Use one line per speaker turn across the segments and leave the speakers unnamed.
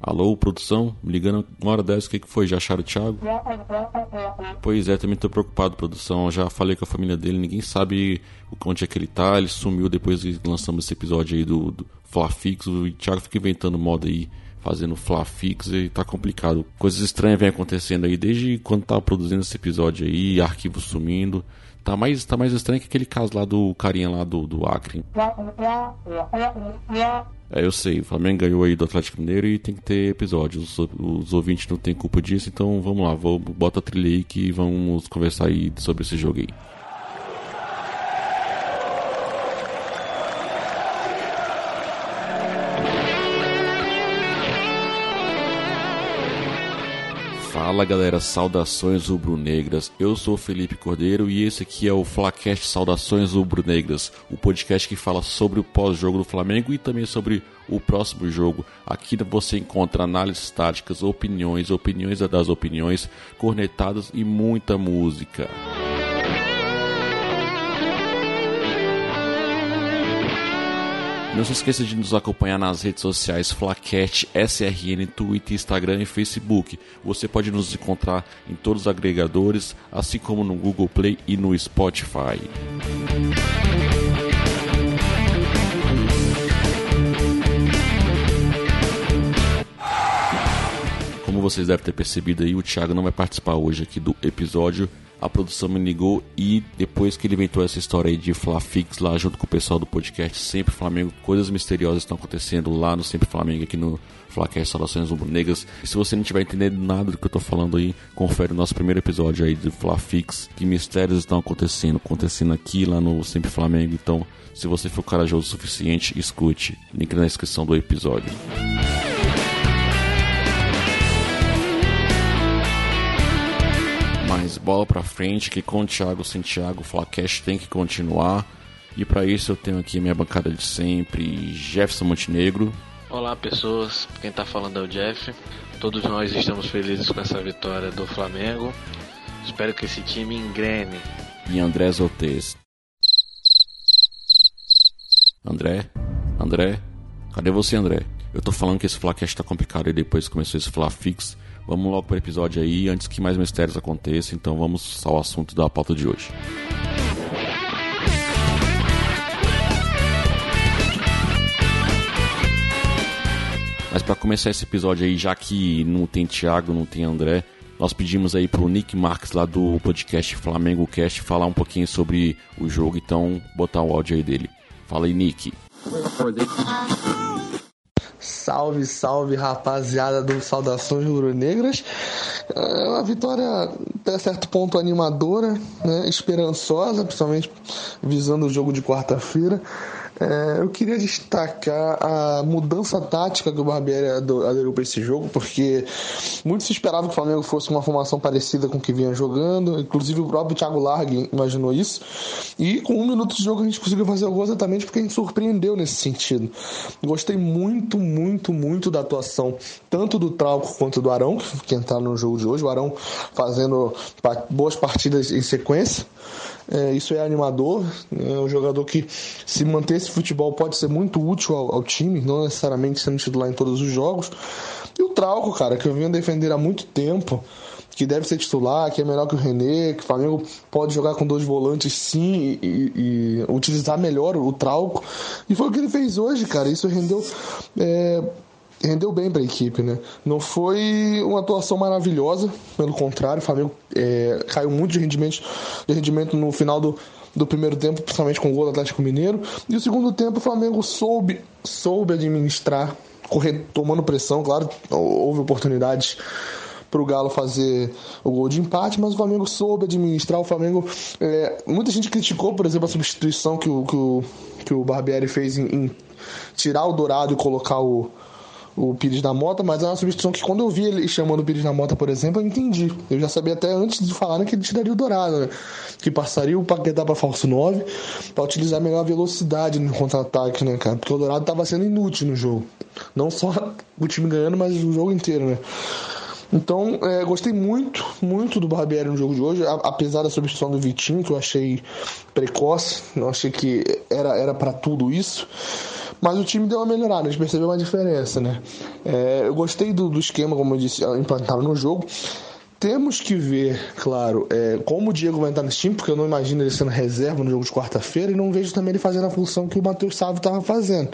Alô, produção? Me ligando uma hora dessa, o que, que foi? Já acharam o Thiago? Pois é, também tô preocupado, produção. Já falei com a família dele, ninguém sabe onde é que ele tá. Ele sumiu depois que lançamos esse episódio aí do, do Flafix. O Thiago fica inventando moda aí, fazendo Flafix e tá complicado. Coisas estranhas vêm acontecendo aí desde quando tava produzindo esse episódio aí, arquivo sumindo. Tá mais, tá mais estranho que aquele caso lá do carinha lá do, do Acre. É, eu sei, o Flamengo ganhou aí do Atlético Mineiro e tem que ter episódio. Os, os ouvintes não têm culpa disso, então vamos lá, vou, bota a trilha aí que vamos conversar aí sobre esse jogo aí. Fala galera, saudações rubro-negras. Eu sou Felipe Cordeiro e esse aqui é o Flacast Saudações Rubro-Negras, o podcast que fala sobre o pós-jogo do Flamengo e também sobre o próximo jogo. Aqui você encontra análises táticas, opiniões, opiniões das opiniões, cornetadas e muita música. Não se esqueça de nos acompanhar nas redes sociais Flaquete, SRN, Twitter, Instagram e Facebook. Você pode nos encontrar em todos os agregadores, assim como no Google Play e no Spotify. Como vocês devem ter percebido aí, o Thiago não vai participar hoje aqui do episódio a produção me ligou e depois que ele inventou essa história aí de Flafix lá junto com o pessoal do podcast Sempre Flamengo, coisas misteriosas estão acontecendo lá no Sempre Flamengo aqui no Flacast Salações Rubro-Negras. Se você não estiver entendendo nada do que eu tô falando aí, confere o nosso primeiro episódio aí do Flafix, que mistérios estão acontecendo, acontecendo aqui lá no Sempre Flamengo. Então, se você for corajoso o suficiente, escute. Link na descrição do episódio. Mas bola pra frente, que com o Thiago sem Thiago, o Flacast tem que continuar. E para isso eu tenho aqui minha bancada de sempre, Jefferson Montenegro.
Olá pessoas, quem tá falando é o Jeff. Todos nós estamos felizes com essa vitória do Flamengo. Espero que esse time engrene.
E André Zoltes. André? André? Cadê você, André? Eu tô falando que esse Flacast tá complicado e depois começou esse Flafix. Vamos logo para o episódio aí, antes que mais mistérios aconteçam. Então vamos ao assunto da pauta de hoje. Mas para começar esse episódio aí, já que não tem Thiago, não tem André, nós pedimos aí pro Nick Marques lá do podcast Flamengo Cast falar um pouquinho sobre o jogo, então botar o áudio aí dele. Fala aí, Nick.
Salve, salve, rapaziada do Saudações Rubro-Negras. É uma vitória até certo ponto animadora, né? esperançosa, principalmente visando o jogo de quarta-feira. É, eu queria destacar a mudança tática que o Barbieri aderiu para esse jogo, porque muito se esperava que o Flamengo fosse uma formação parecida com o que vinha jogando, inclusive o próprio Thiago Largue imaginou isso. E com um minuto de jogo a gente conseguiu fazer o gol exatamente porque a gente surpreendeu nesse sentido. Gostei muito, muito, muito da atuação, tanto do Trauco quanto do Arão, que entraram no jogo de hoje. O Arão fazendo boas partidas em sequência. É, isso é animador. É um jogador que, se manter esse futebol, pode ser muito útil ao, ao, time, não necessariamente sendo titular em todos os jogos. E o Trauco, cara, que eu venho defender há muito tempo, que deve ser titular, que é melhor que o René, que o Flamengo pode jogar com dois volantes sim e, e, e utilizar melhor o, Trauco. E foi o que ele fez hoje, cara. Isso rendeu. É, rendeu bem para a equipe, né? Não foi uma atuação maravilhosa, pelo contrário, o Flamengo é, caiu muito de rendimento, de rendimento no final do, do primeiro tempo, principalmente com o gol do Atlético Mineiro. E o segundo tempo o Flamengo soube, soube administrar, correr, tomando pressão, claro, houve oportunidades para o Galo fazer o gol de empate, mas o Flamengo soube administrar. O Flamengo. É, muita gente criticou, por exemplo, a substituição que o, que o, que o Barbieri fez em, em tirar o Dourado e colocar o, o Pires da Mota, mas é uma substituição que quando eu vi ele chamando o Pires da Mota, por exemplo, eu entendi. Eu já sabia até antes de falar que ele tiraria o Dourado, né? Que passaria o Paquetá para falso 9 para utilizar melhor a velocidade no contra-ataque, né, cara? Porque o Dourado estava sendo inútil no jogo. Não só o time ganhando, mas o jogo inteiro, né? Então, é, gostei muito, muito do Barbieri no jogo de hoje, apesar da substituição do Vitinho, que eu achei precoce, eu achei que era era para tudo isso. Mas o time deu uma melhorada, a gente percebeu uma diferença, né? É, eu gostei do, do esquema, como eu disse, implantado no jogo. Temos que ver, claro, é, como o Diego vai entrar nesse time, porque eu não imagino ele sendo reserva no jogo de quarta-feira e não vejo também ele fazendo a função que o Matheus Sávio estava fazendo.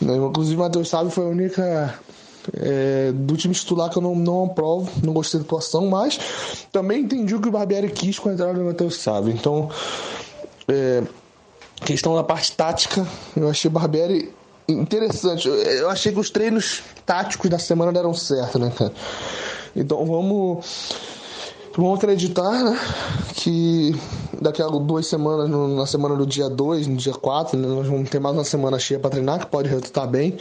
Né? Inclusive, o Matheus Sávio foi a única é, do time titular que eu não, não aprovo, não gostei da atuação, mas também entendi o que o Barbieri quis com a entrada do Matheus Sávio. Então, é, questão da parte tática, eu achei o Barbieri interessante. Eu achei que os treinos táticos da semana deram certo, né, cara? Então vamos Vamos acreditar né, que daqui a duas semanas, no, na semana do dia 2, no dia 4, né, nós vamos ter mais uma semana cheia para treinar, que pode resultar bem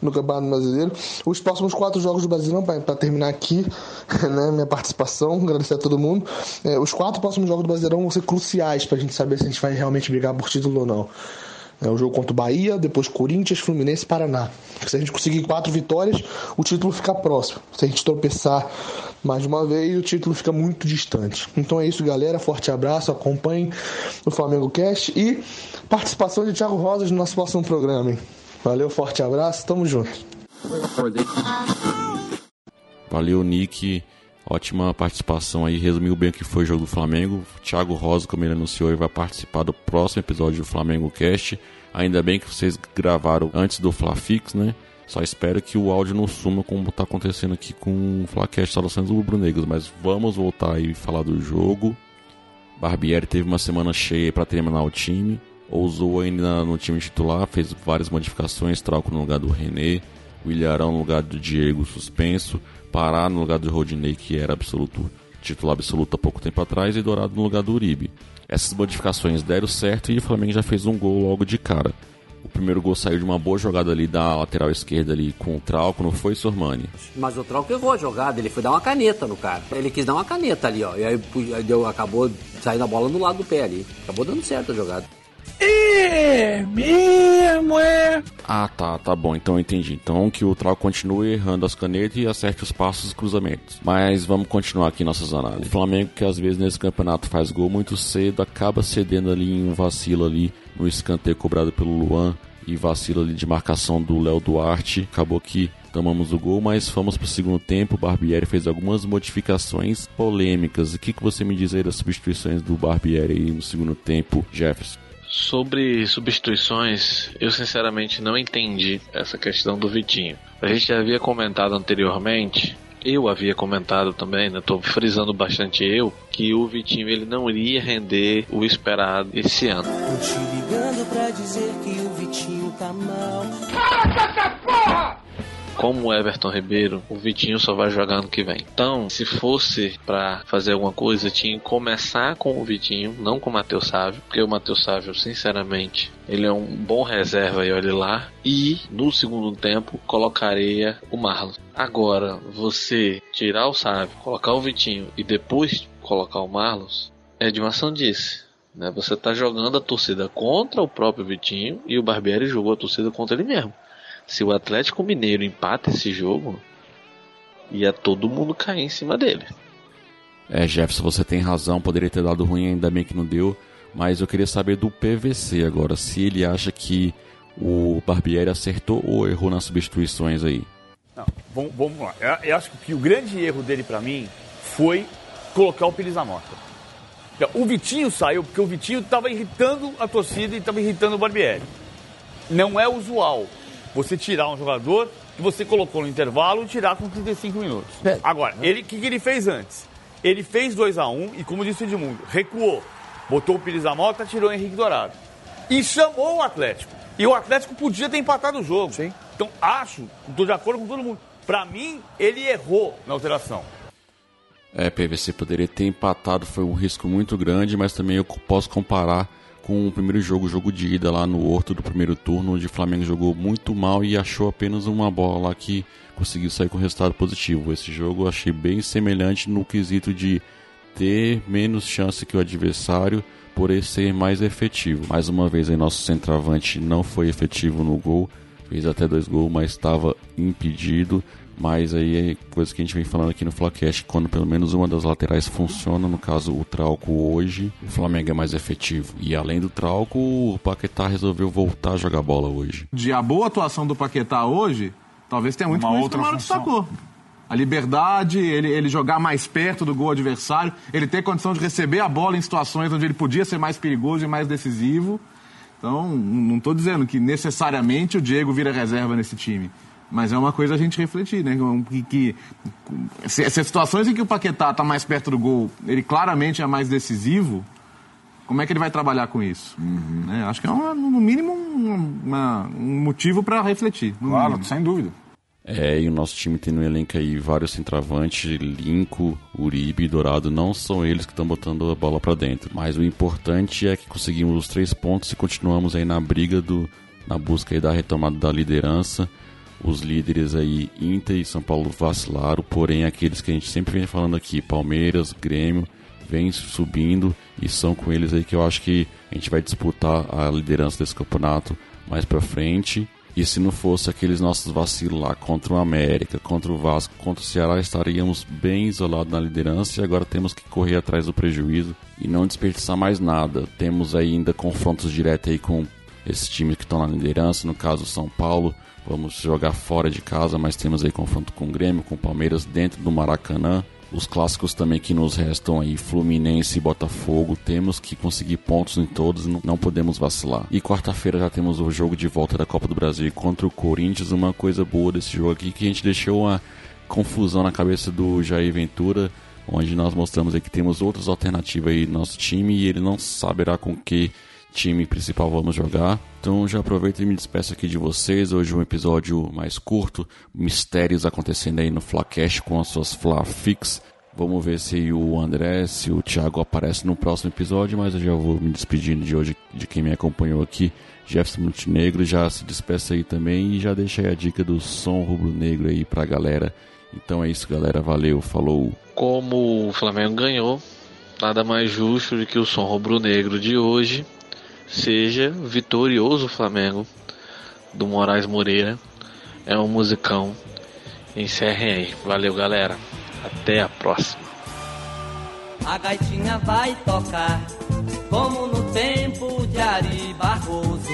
no Campeonato Brasileiro. Os próximos quatro jogos do Brasileirão, para terminar aqui né, minha participação, agradecer a todo mundo. É, os quatro próximos jogos do Brasileirão vão ser cruciais para a gente saber se a gente vai realmente brigar por título ou não. É o jogo contra o Bahia, depois Corinthians, Fluminense e Paraná. Se a gente conseguir quatro vitórias, o título fica próximo. Se a gente tropeçar mais uma vez, o título fica muito distante. Então é isso, galera. Forte abraço, acompanhem o Flamengo Cast e participação de Thiago Rosas no nosso próximo programa. Hein? Valeu, forte abraço, tamo junto.
Valeu, Nick. Ótima participação aí, resumiu bem o que foi o jogo do Flamengo. Thiago Rosa, como ele anunciou, vai participar do próximo episódio do Flamengo Cast. Ainda bem que vocês gravaram antes do Flafix, né? Só espero que o áudio não suma como está acontecendo aqui com o Flacast Saudações do Rubro Negros. Mas vamos voltar aí e falar do jogo. Barbieri teve uma semana cheia para terminar o time. Ousou ainda no time titular, fez várias modificações, troca no lugar do René, o Ilharão no lugar do Diego suspenso, Pará no lugar do Rodinei, que era absoluto titular absoluto há pouco tempo atrás, e Dourado no lugar do Uribe. Essas modificações deram certo e o Flamengo já fez um gol logo de cara. O primeiro gol saiu de uma boa jogada ali da lateral esquerda ali com o Trauco, não foi, Sormani?
Mas o Trauco errou a jogada, ele foi dar uma caneta no cara. Ele quis dar uma caneta ali, ó. E aí deu, acabou saindo a bola no lado do pé ali. Acabou dando certo a jogada.
É mesmo, é? Ah, tá, tá bom, então eu entendi. Então que o Trau continue errando as canetas e acerte os passos e cruzamentos. Mas vamos continuar aqui nossas análises. O Flamengo, que às vezes nesse campeonato faz gol muito cedo, acaba cedendo ali em um vacilo ali no escanteio cobrado pelo Luan e vacilo ali de marcação do Léo Duarte. Acabou que tomamos o gol, mas fomos para o segundo tempo. O Barbieri fez algumas modificações polêmicas. O que, que você me diz aí das substituições do Barbieri aí no segundo tempo, Jefferson?
Sobre substituições, eu sinceramente não entendi essa questão do Vitinho. A gente já havia comentado anteriormente, eu havia comentado também, né, tô frisando bastante eu, que o Vitinho ele não iria render o esperado esse ano. Tô te ligando pra dizer que o Vitinho tá mal. Como o Everton Ribeiro, o Vitinho só vai jogar ano que vem. Então, se fosse para fazer alguma coisa, tinha que começar com o Vitinho, não com o Matheus Sávio, porque o Matheus Sávio, sinceramente, ele é um bom reserva e olhe lá. E no segundo tempo colocaria o Marlon. Agora, você tirar o Sávio, colocar o Vitinho e depois colocar o Marlos, é de uma disso. Né? Você está jogando a torcida contra o próprio Vitinho e o Barbieri jogou a torcida contra ele mesmo. Se o Atlético Mineiro empata esse jogo, ia todo mundo cair em cima dele.
É, Jefferson, você tem razão, poderia ter dado ruim, ainda bem que não deu. Mas eu queria saber do PVC agora, se ele acha que o Barbieri acertou ou errou nas substituições aí.
Não, vamos, vamos lá. Eu, eu, acho que o grande erro dele para mim foi colocar o Pires Mota. O Vitinho saiu porque o Vitinho estava irritando a torcida e estava irritando o Barbieri. Não é usual você tirar um jogador que você colocou no intervalo e tirar com 35 minutos. É. Agora, ele o que, que, ele fez antes? Ele fez 2 a 1 um, e, como disse o Edmundo, recuou. Botou o Pires da Mota, tirou o Henrique Dourado. E chamou o Atlético. E o Atlético podia ter empatado o jogo. Sim. Então, acho, estou de acordo com todo mundo. Para mim, ele errou na alteração.
É, PVC poderia ter empatado, foi um risco muito grande, mas também eu posso comparar com o primeiro jogo, jogo de ida lá no Horto do primeiro turno, onde o Flamengo jogou muito mal e achou apenas uma bola lá que conseguiu sair com resultado positivo. Esse jogo eu achei bem semelhante no quesito de ter menos chance que o adversário, por ser mais efetivo. Mais uma vez aí nosso centroavante não foi efetivo no gol. fez até dois gols, mas estava impedido. Mas aí é coisa que a gente vem falando aqui no Flacast, quando pelo menos uma das laterais funciona, no caso o Trauco hoje, o Flamengo é mais efetivo. E além do Trauco, o Paquetá resolveu voltar a jogar bola hoje.
De a boa atuação do Paquetá hoje, talvez tenha muito
Uma
com isso que o Mário destacou. A liberdade, ele, ele jogar mais perto do gol adversário, ele ter condição de receber a bola em situações onde ele podia ser mais perigoso e mais decisivo. Então, não estou dizendo que necessariamente o Diego vira reserva nesse time. Mas é uma coisa a gente refletir, né? Que, que- se, se as situações em que o Paquetá está mais perto do gol, ele claramente é mais decisivo, como é que ele vai trabalhar com isso? Né? Acho que é, uma- no mínimo, um, uma- um motivo para refletir. no
Claro,
mínimo.
sem dúvida.
É, e o nosso time tem no elenco aí vários centroavantes, Linco, Uribe e Dourado, não são eles que estão botando a bola pra dentro. Mas o importante é que conseguimos os três pontos e continuamos aí na briga do na busca aí da retomada da liderança. Os líderes aí, Inter e São Paulo vacilaram, porém aqueles que a gente sempre vem falando aqui, Palmeiras, Grêmio, vem subindo e são com eles aí que eu acho que a gente vai disputar a liderança desse campeonato mais pra frente. E se não fosse aqueles nossos vacilos lá contra o América, contra o Vasco, contra o Ceará, estaríamos bem isolados na liderança e agora temos que correr atrás do prejuízo e não desperdiçar mais nada. Temos ainda confrontos diretos aí com esses times que estão na liderança, no caso São Paulo, vamos jogar fora de casa, mas temos aí confronto com o Grêmio, com o Palmeiras dentro do Maracanã. Os clássicos também que nos restam aí, Fluminense e Botafogo, temos que conseguir pontos em todos, não, podemos vacilar. E quarta-feira já temos o jogo de volta da Copa do Brasil contra o Corinthians, uma coisa boa desse jogo aqui que a gente deixou uma confusão na cabeça do Jair Ventura, onde nós mostramos aí que temos outras alternativas aí no nosso time e ele não saberá com que time principal vamos jogar. Então já aproveito e me despeço aqui de vocês. Hoje um episódio mais curto, mistérios acontecendo aí no Flacast com as suas Flafix. Vamos ver se o André, se o Thiago aparece no próximo episódio, mas eu já vou me despedindo de hoje de quem me acompanhou aqui. Jefferson Montenegro já se despeça aí também e já deixa aí a dica do som rubro-negro aí pra galera. Então é isso, galera. Valeu, falou.
Como o Flamengo ganhou, nada mais justo do que o som rubro-negro de hoje seja vitorioso Flamengo do Moraes Moreira. É um musicão. Encerrem aí. Valeu, galera. Até a próxima.
A gaitinha vai tocar, como no tempo de Ari Barroso,